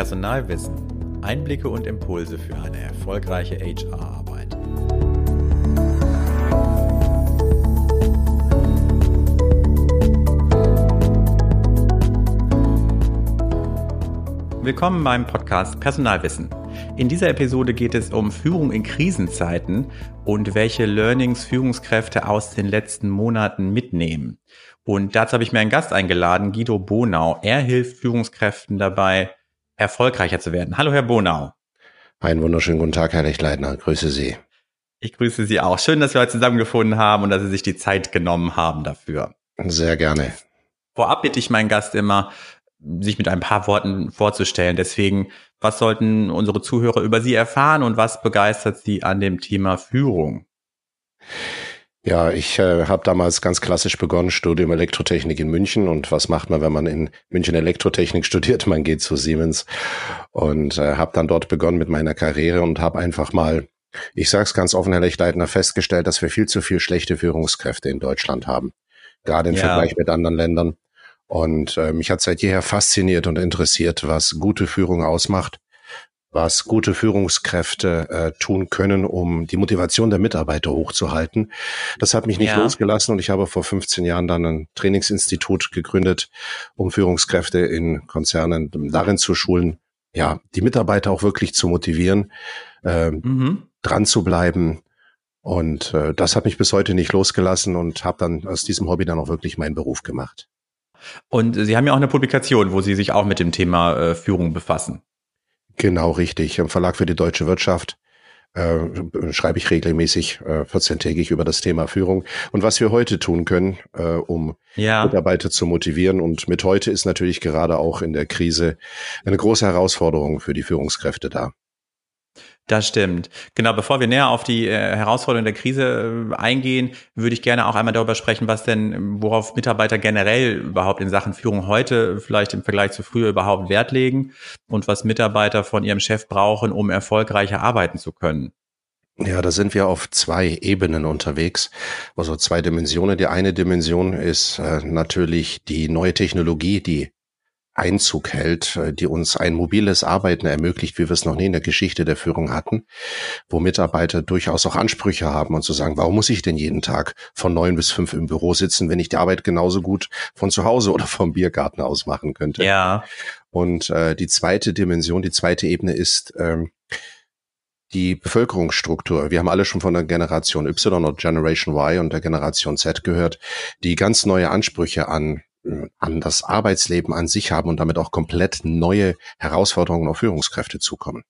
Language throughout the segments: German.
Personalwissen. Einblicke und Impulse für eine erfolgreiche HR-Arbeit. Willkommen beim Podcast Personalwissen. In dieser Episode geht es um Führung in Krisenzeiten und welche Learnings Führungskräfte aus den letzten Monaten mitnehmen. Und dazu habe ich mir einen Gast eingeladen, Guido Bonau. Er hilft Führungskräften dabei, erfolgreicher zu werden. Hallo, Herr Bonau. Einen wunderschönen guten Tag, Herr Rechtleitner. Grüße Sie. Ich grüße Sie auch. Schön, dass wir heute zusammengefunden haben und dass Sie sich die Zeit genommen haben dafür. Sehr gerne. Vorab bitte ich meinen Gast immer, sich mit ein paar Worten vorzustellen. Deswegen, was sollten unsere Zuhörer über Sie erfahren und was begeistert Sie an dem Thema Führung? Ja, ich äh, habe damals ganz klassisch begonnen, Studium Elektrotechnik in München. Und was macht man, wenn man in München Elektrotechnik studiert? Man geht zu Siemens und äh, habe dann dort begonnen mit meiner Karriere und habe einfach mal, ich sage es ganz offen, Herr Lechleitner, festgestellt, dass wir viel zu viel schlechte Führungskräfte in Deutschland haben, gerade im ja. Vergleich mit anderen Ländern. Und äh, mich hat seit jeher fasziniert und interessiert, was gute Führung ausmacht, was gute Führungskräfte äh, tun können, um die Motivation der Mitarbeiter hochzuhalten. Das hat mich nicht ja. losgelassen und ich habe vor 15 Jahren dann ein Trainingsinstitut gegründet, um Führungskräfte in Konzernen darin zu schulen, ja, die Mitarbeiter auch wirklich zu motivieren, äh, mhm. dran zu bleiben. Und äh, das hat mich bis heute nicht losgelassen und habe dann aus diesem Hobby dann auch wirklich meinen Beruf gemacht. Und Sie haben ja auch eine Publikation, wo Sie sich auch mit dem Thema äh, Führung befassen. Genau, richtig. Im Verlag für die deutsche Wirtschaft äh, schreibe ich regelmäßig äh, 14-tägig über das Thema Führung und was wir heute tun können, äh, um ja. Mitarbeiter zu motivieren. Und mit heute ist natürlich gerade auch in der Krise eine große Herausforderung für die Führungskräfte da. Das stimmt. Genau, bevor wir näher auf die äh, Herausforderungen der Krise äh, eingehen, würde ich gerne auch einmal darüber sprechen, was denn, worauf Mitarbeiter generell überhaupt in Sachen Führung heute vielleicht im Vergleich zu früher überhaupt Wert legen und was Mitarbeiter von ihrem Chef brauchen, um erfolgreicher arbeiten zu können. Ja, da sind wir auf zwei Ebenen unterwegs, also zwei Dimensionen. Die eine Dimension ist äh, natürlich die neue Technologie, die Einzug hält, äh, die uns ein mobiles Arbeiten ermöglicht, wie wir es noch nie in der Geschichte der Führung hatten, wo Mitarbeiter durchaus auch Ansprüche haben und zu sagen, warum muss ich denn jeden Tag von neun bis fünf im Büro sitzen, wenn ich die Arbeit genauso gut von zu Hause oder vom Biergarten aus machen könnte? Ja. Und äh, die zweite Dimension, die zweite Ebene ist ähm, die Bevölkerungsstruktur. Wir haben alle schon von der Generation Y oder Generation Y und der Generation Z gehört, die ganz neue Ansprüche an an das Arbeitsleben an sich haben und damit auch komplett neue Herausforderungen auf Führungskräfte zukommen.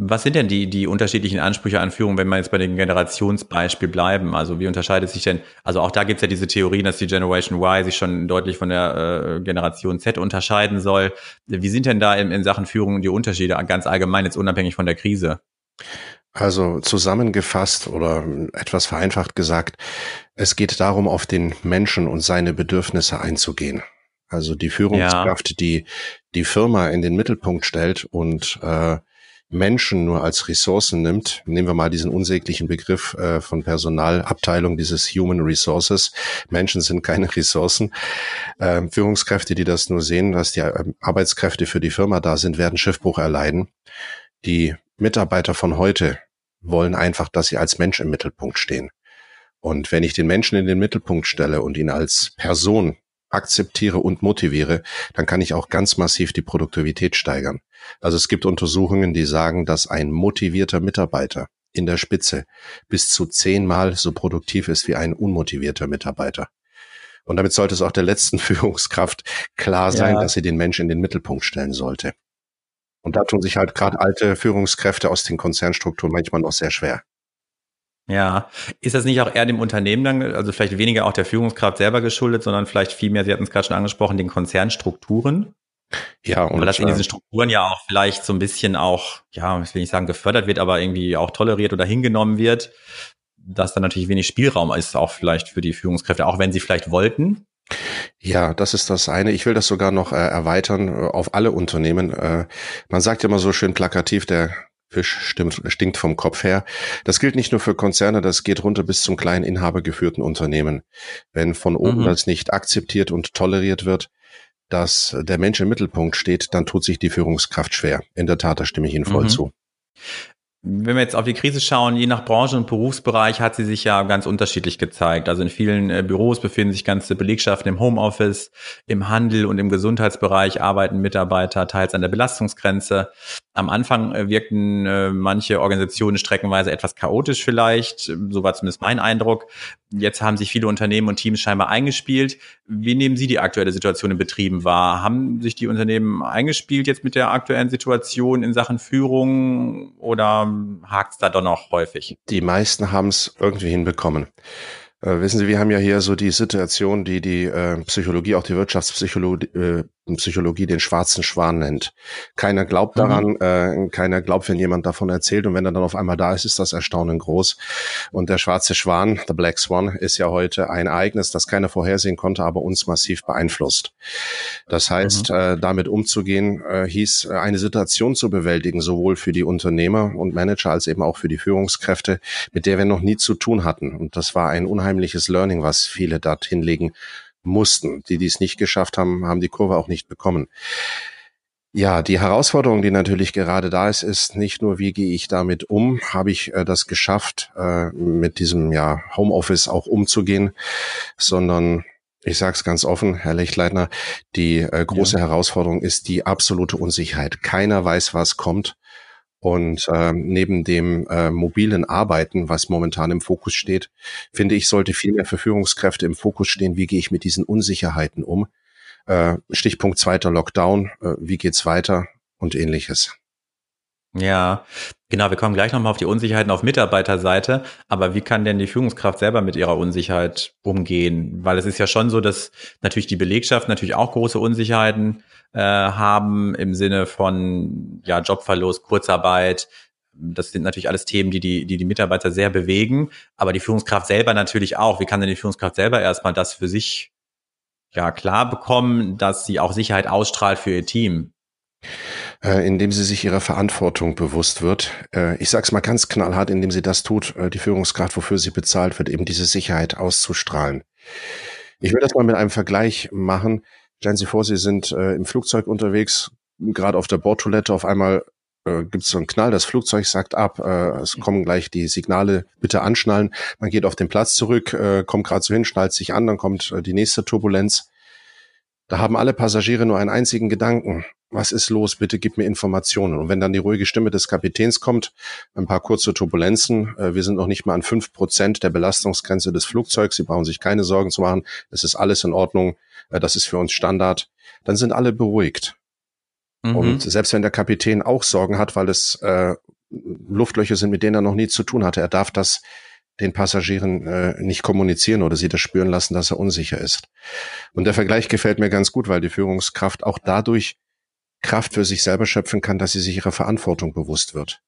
Was sind denn die, die unterschiedlichen Ansprüche an Führung, wenn wir jetzt bei dem Generationsbeispiel bleiben? Also wie unterscheidet sich denn, also auch da gibt es ja diese Theorien, dass die Generation Y sich schon deutlich von der äh, Generation Z unterscheiden soll. Wie sind denn da in, in Sachen Führung die Unterschiede, ganz allgemein, jetzt unabhängig von der Krise? Also zusammengefasst oder etwas vereinfacht gesagt, es geht darum, auf den Menschen und seine Bedürfnisse einzugehen. Also die Führungskraft, ja. die die Firma in den Mittelpunkt stellt und äh, Menschen nur als Ressourcen nimmt, nehmen wir mal diesen unsäglichen Begriff äh, von Personalabteilung, dieses Human Resources. Menschen sind keine Ressourcen. Äh, Führungskräfte, die das nur sehen, dass die äh, Arbeitskräfte für die Firma da sind, werden Schiffbruch erleiden. Die Mitarbeiter von heute wollen einfach, dass sie als Mensch im Mittelpunkt stehen. Und wenn ich den Menschen in den Mittelpunkt stelle und ihn als Person akzeptiere und motiviere, dann kann ich auch ganz massiv die Produktivität steigern. Also es gibt Untersuchungen, die sagen, dass ein motivierter Mitarbeiter in der Spitze bis zu zehnmal so produktiv ist wie ein unmotivierter Mitarbeiter. Und damit sollte es auch der letzten Führungskraft klar sein, ja. dass sie den Menschen in den Mittelpunkt stellen sollte. Und da tun sich halt gerade alte Führungskräfte aus den Konzernstrukturen manchmal noch sehr schwer. Ja, ist das nicht auch eher dem Unternehmen dann, also vielleicht weniger auch der Führungskraft selber geschuldet, sondern vielleicht vielmehr, Sie hatten es gerade schon angesprochen, den Konzernstrukturen? Ja, und weil das in diesen Strukturen ja auch vielleicht so ein bisschen auch, ja, ich will nicht sagen gefördert wird, aber irgendwie auch toleriert oder hingenommen wird, dass da natürlich wenig Spielraum ist, auch vielleicht für die Führungskräfte, auch wenn sie vielleicht wollten, ja, das ist das eine. Ich will das sogar noch äh, erweitern äh, auf alle Unternehmen. Äh, man sagt ja immer so schön plakativ, der Fisch stimmt, stinkt vom Kopf her. Das gilt nicht nur für Konzerne, das geht runter bis zum kleinen inhabergeführten Unternehmen. Wenn von oben mhm. das nicht akzeptiert und toleriert wird, dass der Mensch im Mittelpunkt steht, dann tut sich die Führungskraft schwer. In der Tat, da stimme ich Ihnen voll mhm. zu. Wenn wir jetzt auf die Krise schauen, je nach Branche und Berufsbereich hat sie sich ja ganz unterschiedlich gezeigt. Also in vielen äh, Büros befinden sich ganze Belegschaften im Homeoffice, im Handel und im Gesundheitsbereich arbeiten Mitarbeiter teils an der Belastungsgrenze. Am Anfang äh, wirkten äh, manche Organisationen streckenweise etwas chaotisch vielleicht, so war zumindest mein Eindruck. Jetzt haben sich viele Unternehmen und Teams scheinbar eingespielt. Wie nehmen Sie die aktuelle Situation in Betrieben wahr? Haben sich die Unternehmen eingespielt jetzt mit der aktuellen Situation in Sachen Führung oder hakt es da doch noch häufig? Die meisten haben es irgendwie hinbekommen. Äh, wissen Sie, wir haben ja hier so die Situation, die die äh, Psychologie, auch die Wirtschaftspsychologie, äh, Psychologie den schwarzen Schwan nennt. Keiner glaubt mhm. daran, mhm. äh, keiner glaubt, wenn jemand davon erzählt und wenn er dann auf einmal da ist, ist das Erstaunen groß. Und der schwarze Schwan, the Black Swan, ist ja heute ein Ereignis, das keiner vorhersehen konnte, aber uns massiv beeinflusst. Das heißt, mhm. äh, damit umzugehen, äh, hieß, äh, eine Situation zu bewältigen, sowohl für die Unternehmer und Manager als eben auch für die Führungskräfte, mit der wir noch nie zu tun hatten. Und das war ein unheimliches Learning, was viele dort hinlegen mussten. Die, die es nicht geschafft haben, haben die Kurve auch nicht bekommen. Ja, die Herausforderung, die natürlich gerade da ist, ist nicht nur, wie gehe ich damit um, habe ich äh, das geschafft, äh, mit diesem ja, Homeoffice auch umzugehen, sondern ich sage es ganz offen, Herr Lechtleitner, die äh, große ja. Herausforderung ist die absolute Unsicherheit. Keiner weiß, was kommt. Und äh, neben dem äh, mobilen Arbeiten, was momentan im Fokus steht, finde ich, sollte viel mehr für Führungskräfte im Fokus stehen, wie gehe ich mit diesen Unsicherheiten um. Äh, Stichpunkt zweiter Lockdown, äh, wie geht's weiter und ähnliches. Ja, genau. Wir kommen gleich nochmal auf die Unsicherheiten auf Mitarbeiterseite. Aber wie kann denn die Führungskraft selber mit ihrer Unsicherheit umgehen? Weil es ist ja schon so, dass natürlich die Belegschaft natürlich auch große Unsicherheiten äh, haben im Sinne von ja Jobverlust, Kurzarbeit. Das sind natürlich alles Themen, die die, die die Mitarbeiter sehr bewegen, aber die Führungskraft selber natürlich auch. Wie kann denn die Führungskraft selber erstmal das für sich ja klar bekommen, dass sie auch Sicherheit ausstrahlt für ihr Team? Äh, indem sie sich ihrer Verantwortung bewusst wird. Äh, ich sage es mal ganz knallhart, indem sie das tut, äh, die Führungskraft, wofür sie bezahlt wird, eben diese Sicherheit auszustrahlen. Ich will das mal mit einem Vergleich machen. Stellen Sie vor, Sie sind im Flugzeug unterwegs, gerade auf der Bordtoilette, auf einmal gibt es so einen Knall, das Flugzeug sagt ab, äh, es kommen gleich die Signale, bitte anschnallen. Man geht auf den Platz zurück, äh, kommt gerade so hin, schnallt sich an, dann kommt äh, die nächste Turbulenz. Da haben alle Passagiere nur einen einzigen Gedanken. Was ist los? Bitte gib mir Informationen. Und wenn dann die ruhige Stimme des Kapitäns kommt, ein paar kurze Turbulenzen, äh, wir sind noch nicht mal an fünf Prozent der Belastungsgrenze des Flugzeugs, Sie brauchen sich keine Sorgen zu machen, es ist alles in Ordnung, äh, das ist für uns Standard, dann sind alle beruhigt. Mhm. Und selbst wenn der Kapitän auch Sorgen hat, weil es äh, Luftlöcher sind, mit denen er noch nie zu tun hatte, er darf das den Passagieren äh, nicht kommunizieren oder sie das spüren lassen, dass er unsicher ist. Und der Vergleich gefällt mir ganz gut, weil die Führungskraft auch dadurch Kraft für sich selber schöpfen kann, dass sie sich ihrer Verantwortung bewusst wird.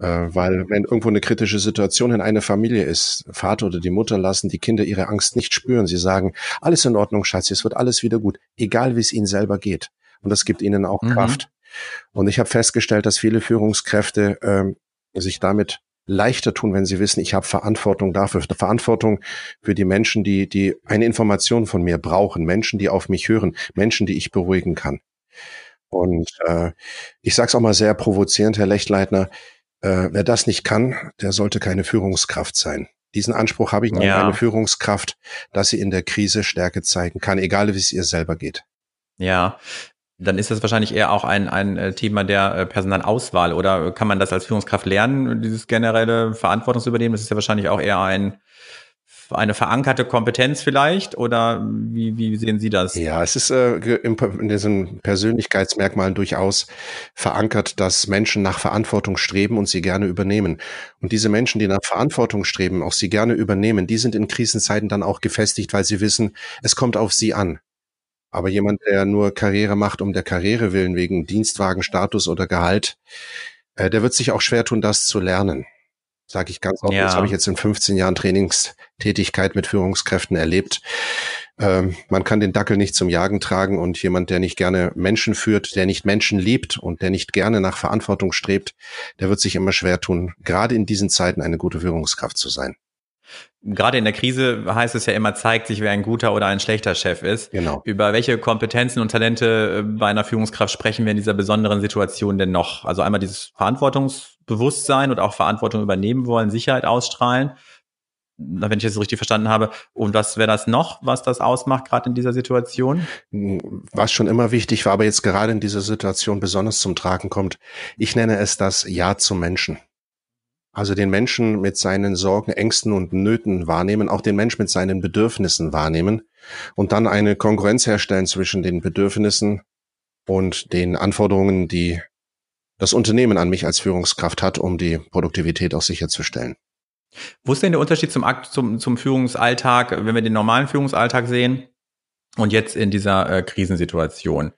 Äh, weil wenn irgendwo eine kritische Situation in einer Familie ist, Vater oder die Mutter lassen die Kinder ihre Angst nicht spüren. Sie sagen, alles in Ordnung, Schatz, es wird alles wieder gut, egal wie es ihnen selber geht. Und das gibt ihnen auch mhm. Kraft. Und ich habe festgestellt, dass viele Führungskräfte äh, sich damit leichter tun, wenn sie wissen, ich habe Verantwortung dafür, Verantwortung für die Menschen, die, die eine Information von mir brauchen, Menschen, die auf mich hören, Menschen, die ich beruhigen kann. Und äh, ich sage es auch mal sehr provozierend, Herr Lechtleitner, äh, wer das nicht kann, der sollte keine Führungskraft sein. Diesen Anspruch habe ich an ja. eine Führungskraft, dass sie in der Krise Stärke zeigen kann, egal wie es ihr selber geht. Ja, dann ist das wahrscheinlich eher auch ein, ein äh, Thema der äh, Personalauswahl oder kann man das als Führungskraft lernen, dieses generelle Verantwortungsübernehmen? Das ist ja wahrscheinlich auch eher ein eine verankerte Kompetenz vielleicht oder wie, wie sehen Sie das? Ja, es ist äh, in diesen Persönlichkeitsmerkmalen durchaus verankert, dass Menschen nach Verantwortung streben und sie gerne übernehmen. Und diese Menschen, die nach Verantwortung streben, auch sie gerne übernehmen, die sind in Krisenzeiten dann auch gefestigt, weil sie wissen, es kommt auf sie an. Aber jemand, der nur Karriere macht um der Karriere willen, wegen Dienstwagen, Status oder Gehalt, äh, der wird sich auch schwer tun, das zu lernen. Sage ich ganz offen. Ja. Das habe ich jetzt in 15 Jahren Trainingstätigkeit mit Führungskräften erlebt. Ähm, man kann den Dackel nicht zum Jagen tragen und jemand, der nicht gerne Menschen führt, der nicht Menschen liebt und der nicht gerne nach Verantwortung strebt, der wird sich immer schwer tun, gerade in diesen Zeiten eine gute Führungskraft zu sein. Gerade in der Krise heißt es ja immer, zeigt sich, wer ein guter oder ein schlechter Chef ist. Genau. Über welche Kompetenzen und Talente äh, bei einer Führungskraft sprechen wir in dieser besonderen Situation denn noch? Also einmal dieses Verantwortungsbewusstsein und auch Verantwortung übernehmen wollen, Sicherheit ausstrahlen wenn ich das richtig verstanden habe. Und was wäre das noch, was das ausmacht, gerade in dieser Situation? Was schon immer wichtig war, aber jetzt gerade in dieser Situation besonders zum Tragen kommt, ich nenne es das Ja zum Menschen. Also den Menschen mit seinen Sorgen, Ängsten und Nöten wahrnehmen, auch den Menschen mit seinen Bedürfnissen wahrnehmen und dann eine Konkurrenz herstellen zwischen den Bedürfnissen und den Anforderungen, die das Unternehmen an mich als Führungskraft hat, um die Produktivität auch sicherzustellen. Wo ist denn der Unterschied zum, zum, zum Führungsalltag, wenn wir den normalen Führungsalltag sehen und jetzt in dieser äh, Krisensituation?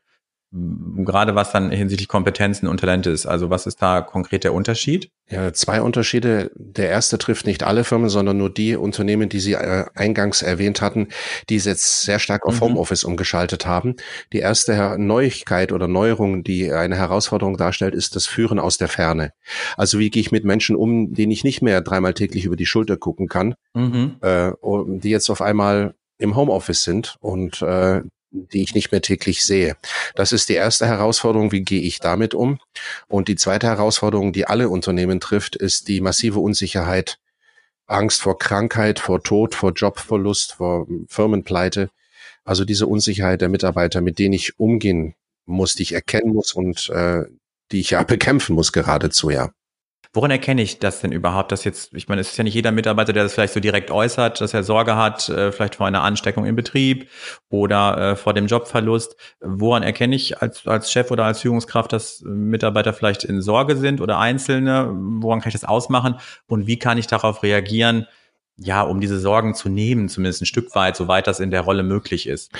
Gerade was dann hinsichtlich Kompetenzen und Talente ist. Also was ist da konkret der Unterschied? Ja, zwei Unterschiede. Der erste trifft nicht alle Firmen, sondern nur die Unternehmen, die Sie äh, eingangs erwähnt hatten, die jetzt sehr stark auf mhm. Homeoffice umgeschaltet haben. Die erste Neuigkeit oder Neuerung, die eine Herausforderung darstellt, ist das Führen aus der Ferne. Also wie gehe ich mit Menschen um, denen ich nicht mehr dreimal täglich über die Schulter gucken kann, mhm. äh, die jetzt auf einmal im Homeoffice sind und äh, die ich nicht mehr täglich sehe. Das ist die erste Herausforderung, wie gehe ich damit um? Und die zweite Herausforderung, die alle Unternehmen trifft, ist die massive Unsicherheit, Angst vor Krankheit, vor Tod, vor Jobverlust, vor Firmenpleite. Also diese Unsicherheit der Mitarbeiter, mit denen ich umgehen muss, die ich erkennen muss und äh, die ich ja bekämpfen muss geradezu, ja. Woran erkenne ich das denn überhaupt, dass jetzt, ich meine, es ist ja nicht jeder Mitarbeiter, der das vielleicht so direkt äußert, dass er Sorge hat, äh, vielleicht vor einer Ansteckung im Betrieb oder äh, vor dem Jobverlust. Woran erkenne ich als, als Chef oder als Führungskraft, dass Mitarbeiter vielleicht in Sorge sind oder Einzelne? Woran kann ich das ausmachen? Und wie kann ich darauf reagieren, ja, um diese Sorgen zu nehmen, zumindest ein Stück weit, soweit das in der Rolle möglich ist?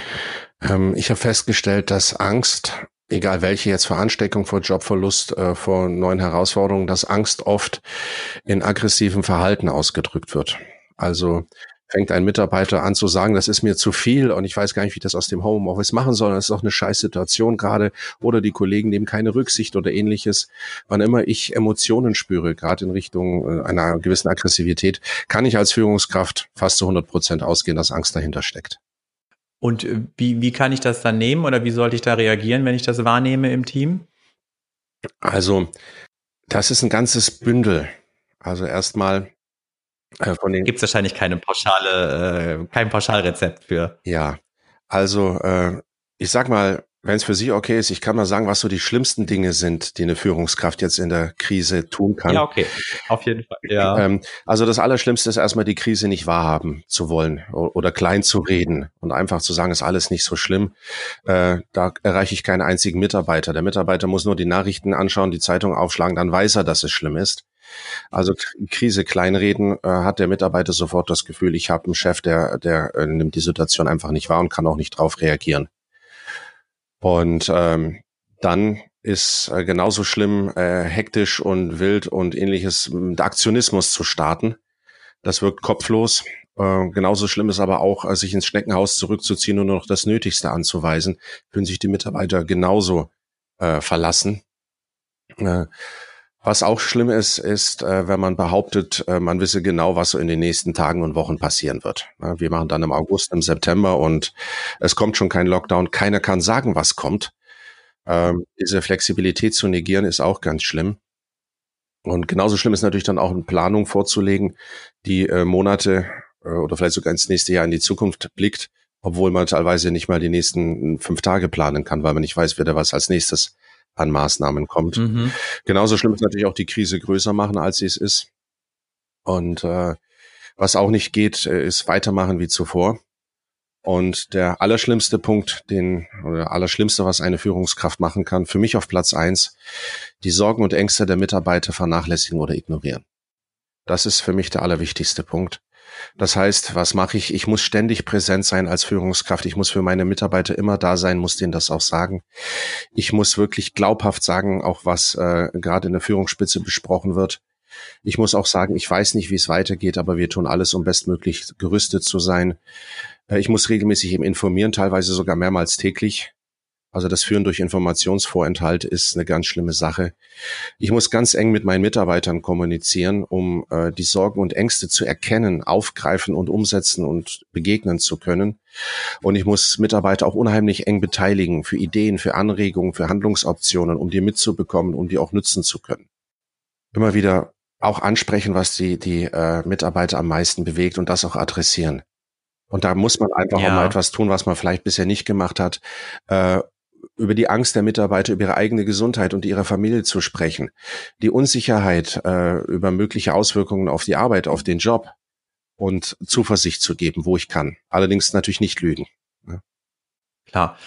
Ähm, ich habe festgestellt, dass Angst egal welche jetzt vor Ansteckung, vor Jobverlust, äh, vor neuen Herausforderungen, dass Angst oft in aggressivem Verhalten ausgedrückt wird. Also fängt ein Mitarbeiter an zu sagen, das ist mir zu viel und ich weiß gar nicht, wie ich das aus dem Homeoffice machen soll. Das ist doch eine scheiß Situation gerade. Oder die Kollegen nehmen keine Rücksicht oder ähnliches. Wann immer ich Emotionen spüre, gerade in Richtung äh, einer gewissen Aggressivität, kann ich als Führungskraft fast zu 100 Prozent ausgehen, dass Angst dahinter steckt. Und äh, wie, wie kann ich das dann nehmen oder wie sollte ich da reagieren, wenn ich das wahrnehme im Team? Also, das ist ein ganzes Bündel. Also erstmal äh, von den. Gibt es wahrscheinlich keine pauschale, äh, kein Pauschalrezept für. Ja, also äh, ich sag mal, wenn es für Sie okay ist, ich kann mal sagen, was so die schlimmsten Dinge sind, die eine Führungskraft jetzt in der Krise tun kann. Ja, okay, auf jeden Fall. Ja. Ähm, also das Allerschlimmste ist erstmal die Krise nicht wahrhaben zu wollen oder klein zu reden und einfach zu sagen, ist alles nicht so schlimm. Äh, da erreiche ich keinen einzigen Mitarbeiter. Der Mitarbeiter muss nur die Nachrichten anschauen, die Zeitung aufschlagen, dann weiß er, dass es schlimm ist. Also Krise kleinreden äh, hat der Mitarbeiter sofort das Gefühl, ich habe einen Chef, der, der äh, nimmt die Situation einfach nicht wahr und kann auch nicht drauf reagieren. Und ähm, dann ist äh, genauso schlimm, äh, hektisch und wild und ähnliches mit Aktionismus zu starten. Das wirkt kopflos. Äh, genauso schlimm ist aber auch, äh, sich ins Schneckenhaus zurückzuziehen und nur noch das Nötigste anzuweisen, fühlen sich die Mitarbeiter genauso äh, verlassen. Äh, was auch schlimm ist, ist, äh, wenn man behauptet, äh, man wisse genau, was so in den nächsten Tagen und Wochen passieren wird. Wir machen dann im August, im September und es kommt schon kein Lockdown. Keiner kann sagen, was kommt. Ähm, diese Flexibilität zu negieren ist auch ganz schlimm. Und genauso schlimm ist natürlich dann auch eine Planung vorzulegen, die äh, Monate oder vielleicht sogar ins nächste Jahr in die Zukunft blickt, obwohl man teilweise nicht mal die nächsten fünf Tage planen kann, weil man nicht weiß, wer da was als nächstes an Maßnahmen kommt. Mhm. Genauso schlimm ist natürlich auch die Krise größer machen, als sie es ist. Und äh, was auch nicht geht, äh, ist weitermachen wie zuvor. Und der allerschlimmste Punkt, den oder allerschlimmste, was eine Führungskraft machen kann, für mich auf Platz eins, die Sorgen und Ängste der Mitarbeiter vernachlässigen oder ignorieren. Das ist für mich der allerwichtigste Punkt. Das heißt, was mache ich? Ich muss ständig präsent sein als Führungskraft. Ich muss für meine Mitarbeiter immer da sein, muss denen das auch sagen. Ich muss wirklich glaubhaft sagen, auch was äh, gerade in der Führungsspitze besprochen wird. Ich muss auch sagen, ich weiß nicht, wie es weitergeht, aber wir tun alles, um bestmöglich gerüstet zu sein. Äh, ich muss regelmäßig eben informieren, teilweise sogar mehrmals täglich. Also das Führen durch Informationsvorenthalt ist eine ganz schlimme Sache. Ich muss ganz eng mit meinen Mitarbeitern kommunizieren, um äh, die Sorgen und Ängste zu erkennen, aufgreifen und umsetzen und begegnen zu können. Und ich muss Mitarbeiter auch unheimlich eng beteiligen für Ideen, für Anregungen, für Handlungsoptionen, um die mitzubekommen, um die auch nützen zu können. Immer wieder auch ansprechen, was die, die äh, Mitarbeiter am meisten bewegt und das auch adressieren. Und da muss man einfach ja. auch mal etwas tun, was man vielleicht bisher nicht gemacht hat, äh, über die Angst der Mitarbeiter, über ihre eigene Gesundheit und ihre Familie zu sprechen, die Unsicherheit äh, über mögliche Auswirkungen auf die Arbeit, auf den Job und Zuversicht zu geben, wo ich kann. Allerdings natürlich nicht lügen. Ja. Klar.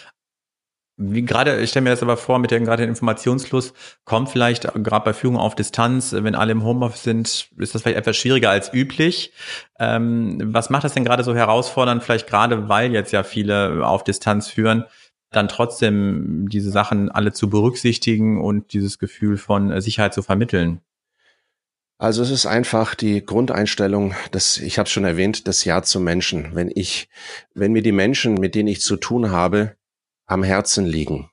Wie gerade, ich stelle mir das aber vor, mit dem gerade Informationsfluss kommt vielleicht gerade bei Führung auf Distanz, wenn alle im Homeoffice sind, ist das vielleicht etwas schwieriger als üblich. Ähm, was macht das denn gerade so herausfordernd, vielleicht gerade weil jetzt ja viele auf Distanz führen, dann trotzdem diese Sachen alle zu berücksichtigen und dieses Gefühl von äh, Sicherheit zu vermitteln? Also es ist einfach die Grundeinstellung, dass ich habe schon erwähnt, das Ja zum Menschen. Wenn ich, wenn mir die Menschen, mit denen ich zu tun habe, am Herzen liegen,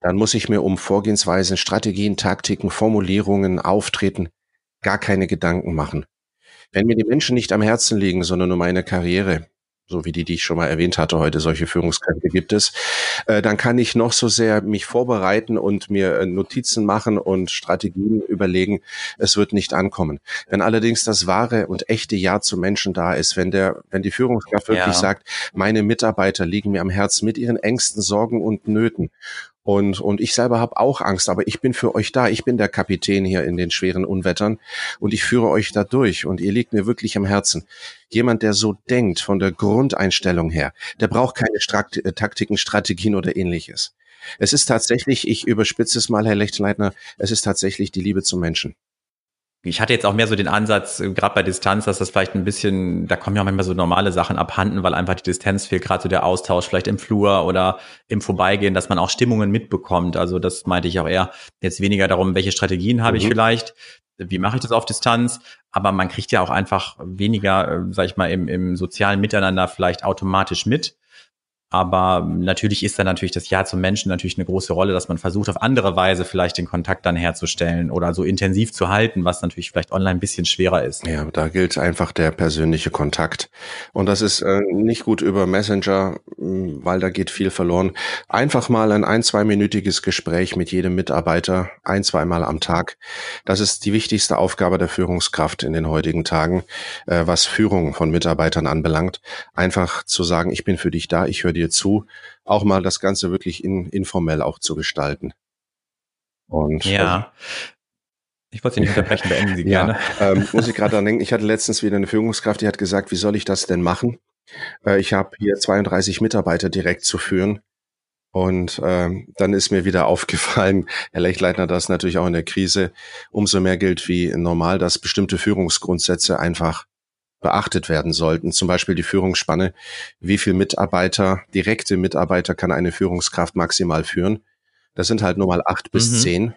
dann muss ich mir um Vorgehensweisen, Strategien, Taktiken, Formulierungen, Auftreten gar keine Gedanken machen. Wenn mir die Menschen nicht am Herzen liegen, sondern nur meine Karriere, so wie die, die ich schon mal erwähnt hatte heute, solche Führungskräfte gibt es, äh, dann kann ich noch so sehr mich vorbereiten und mir äh, Notizen machen und Strategien überlegen. Es wird nicht ankommen. Wenn allerdings das wahre und echte Ja zum Menschen da ist, wenn der, wenn die Führungskraft wirklich ja. sagt, meine Mitarbeiter liegen mir am Herzen mit ihren Ängsten, Sorgen und Nöten und, und ich selber habe auch Angst, aber ich bin für euch da. Ich bin der Kapitän hier in den schweren Unwettern und ich führe euch da durch und ihr liegt mir wirklich am Herzen. Jemand, der so denkt von der Grundeinstellung her, der braucht keine Strakt äh, Taktiken, Strategien oder ähnliches. Es ist tatsächlich, ich überspitze es mal, Herr Lechtleitner, es ist tatsächlich die Liebe zum Menschen ich hatte jetzt auch mehr so den Ansatz, äh, gerade bei Distanz, dass das vielleicht ein bisschen, da kommen ja manchmal so normale Sachen abhanden, weil einfach die Distanz fehlt, gerade so der Austausch vielleicht im Flur oder im Vorbeigehen, dass man auch Stimmungen mitbekommt. Also das meinte ich auch eher jetzt weniger darum, welche Strategien habe mhm. ich vielleicht, wie mache ich das auf Distanz, aber man kriegt ja auch einfach weniger, äh, sag ich mal, im, im sozialen Miteinander vielleicht automatisch mit. Aber natürlich ist da natürlich das Ja zum Menschen natürlich eine große Rolle, dass man versucht, auf andere Weise vielleicht den Kontakt dann herzustellen oder so intensiv zu halten, was natürlich vielleicht online ein bisschen schwerer ist. Ja, da gilt einfach der persönliche Kontakt. Und das ist äh, nicht gut über Messenger, hm, weil da geht viel verloren. Einfach mal ein ein, zweiminütiges Gespräch mit jedem Mitarbeiter, ein, zweimal am Tag. Das ist die wichtigste Aufgabe der Führungskraft in den heutigen Tagen, äh, was Führung von Mitarbeitern anbelangt. Einfach zu sagen, ich bin für dich da, ich höre dir zu, auch mal das Ganze wirklich in, informell auch zu gestalten. Und ja. Also, ich wollte Sie nicht unterbrechen, beenden Sie gerne. Ja, ähm, muss ich gerade dran denken, ich hatte letztens wieder eine Führungskraft, die hat gesagt, wie soll ich das denn machen? Äh, ich habe hier 32 Mitarbeiter direkt zu führen. Und ähm, dann ist mir wieder aufgefallen, Herr Lechleitner, dass natürlich auch in der Krise umso mehr gilt wie normal, dass bestimmte Führungsgrundsätze einfach beachtet werden sollten. Zum Beispiel die Führungsspanne. Wie viel Mitarbeiter, direkte Mitarbeiter kann eine Führungskraft maximal führen? Das sind halt nur mal acht bis mhm. zehn.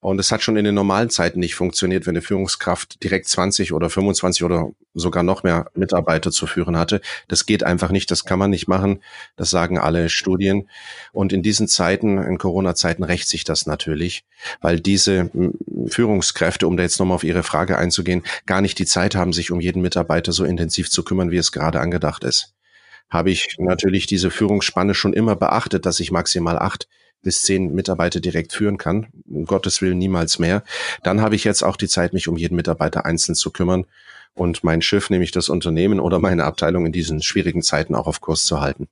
Und es hat schon in den normalen Zeiten nicht funktioniert, wenn eine Führungskraft direkt 20 oder 25 oder sogar noch mehr Mitarbeiter zu führen hatte. Das geht einfach nicht, das kann man nicht machen. Das sagen alle Studien. Und in diesen Zeiten, in Corona-Zeiten, rächt sich das natürlich, weil diese Führungskräfte, um da jetzt nochmal auf Ihre Frage einzugehen, gar nicht die Zeit haben, sich um jeden Mitarbeiter so intensiv zu kümmern, wie es gerade angedacht ist. Habe ich natürlich diese Führungsspanne schon immer beachtet, dass ich maximal acht bis zehn Mitarbeiter direkt führen kann. Um Gottes Willen niemals mehr. Dann habe ich jetzt auch die Zeit, mich um jeden Mitarbeiter einzeln zu kümmern und mein Schiff, nämlich das Unternehmen oder meine Abteilung in diesen schwierigen Zeiten auch auf Kurs zu halten.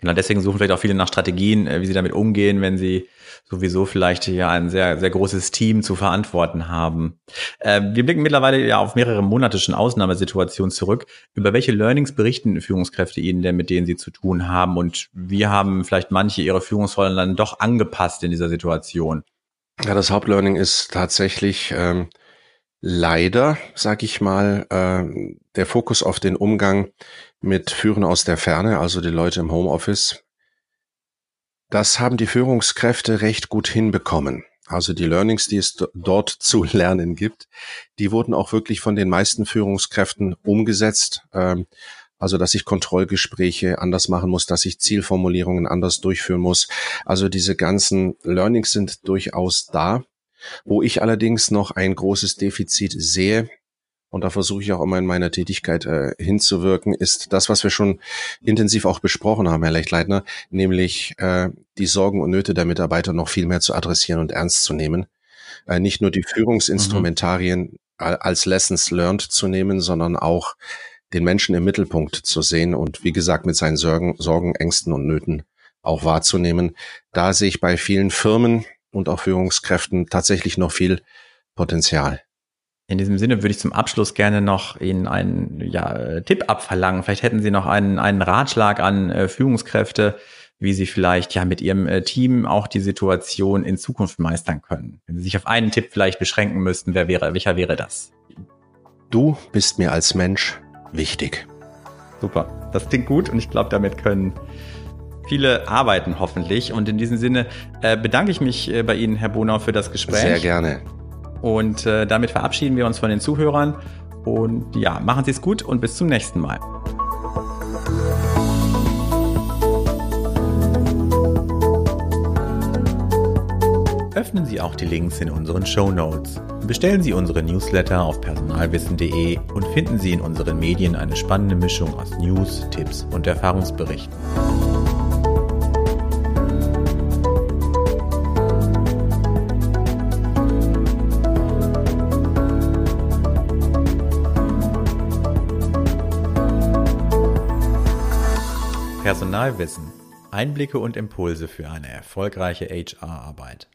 Genau, deswegen suchen vielleicht auch viele nach Strategien, äh, wie sie damit umgehen, wenn sie sowieso vielleicht ja ein sehr, sehr großes Team zu verantworten haben. Äh, wir blicken mittlerweile ja auf mehrere Monate schon Ausnahmesituationen zurück. Über welche Learnings berichten Führungskräfte Ihnen denn, mit denen Sie zu tun haben? Und wie haben vielleicht manche ihre Führungsrollen dann doch angepasst in dieser Situation? Ja, das Hauptlearning ist tatsächlich ähm, leider, sag ich mal, äh, der Fokus auf den Umgang mit Führen aus der Ferne, also die Leute im Homeoffice. Das haben die Führungskräfte recht gut hinbekommen. Also die Learnings, die es dort zu lernen gibt, die wurden auch wirklich von den meisten Führungskräften umgesetzt. Ähm, Also, dass ich Kontrollgespräche anders machen muss, dass ich Zielformulierungen anders durchführen muss. Also diese ganzen Learnings sind durchaus da. Wo ich allerdings noch ein großes Defizit sehe, und da versuche ich auch immer in meiner Tätigkeit äh, hinzuwirken, ist das, was wir schon intensiv auch besprochen haben, Herr Lechtleitner, nämlich äh, die Sorgen und Nöte der Mitarbeiter noch viel mehr zu adressieren und ernst zu nehmen. Äh, nicht nur die Führungsinstrumentarien mhm. als Lessons learned zu nehmen, sondern auch den Menschen im Mittelpunkt zu sehen und wie gesagt mit seinen Sorgen, Sorgen, Ängsten und Nöten auch wahrzunehmen. Da sehe ich bei vielen Firmen und auch Führungskräften tatsächlich noch viel Potenzial. In diesem Sinne würde ich zum Abschluss gerne noch Ihnen einen ja, Tipp abverlangen. Vielleicht hätten Sie noch einen, einen Ratschlag an äh, Führungskräfte, wie Sie vielleicht ja mit Ihrem äh, Team auch die Situation in Zukunft meistern können. Wenn Sie sich auf einen Tipp vielleicht beschränken müssten, wer wäre, welcher wäre das? Du bist mir als Mensch wichtig. Super, das klingt gut und ich glaube, damit können viele arbeiten hoffentlich. Und in diesem Sinne äh, bedanke ich mich äh, bei Ihnen, Herr Bonau, für das Gespräch. Sehr gerne. Und äh, damit verabschieden wir uns von den Zuhörern. Und ja, machen Sie es gut und bis zum nächsten Mal. Öffnen Sie auch die Links in unseren Show Notes. Bestellen Sie unsere Newsletter auf personalwissen.de und finden Sie in unseren Medien eine spannende Mischung aus News, Tipps und Erfahrungsberichten. Personalwissen. Einblicke und Impulse für eine erfolgreiche HR-Arbeit.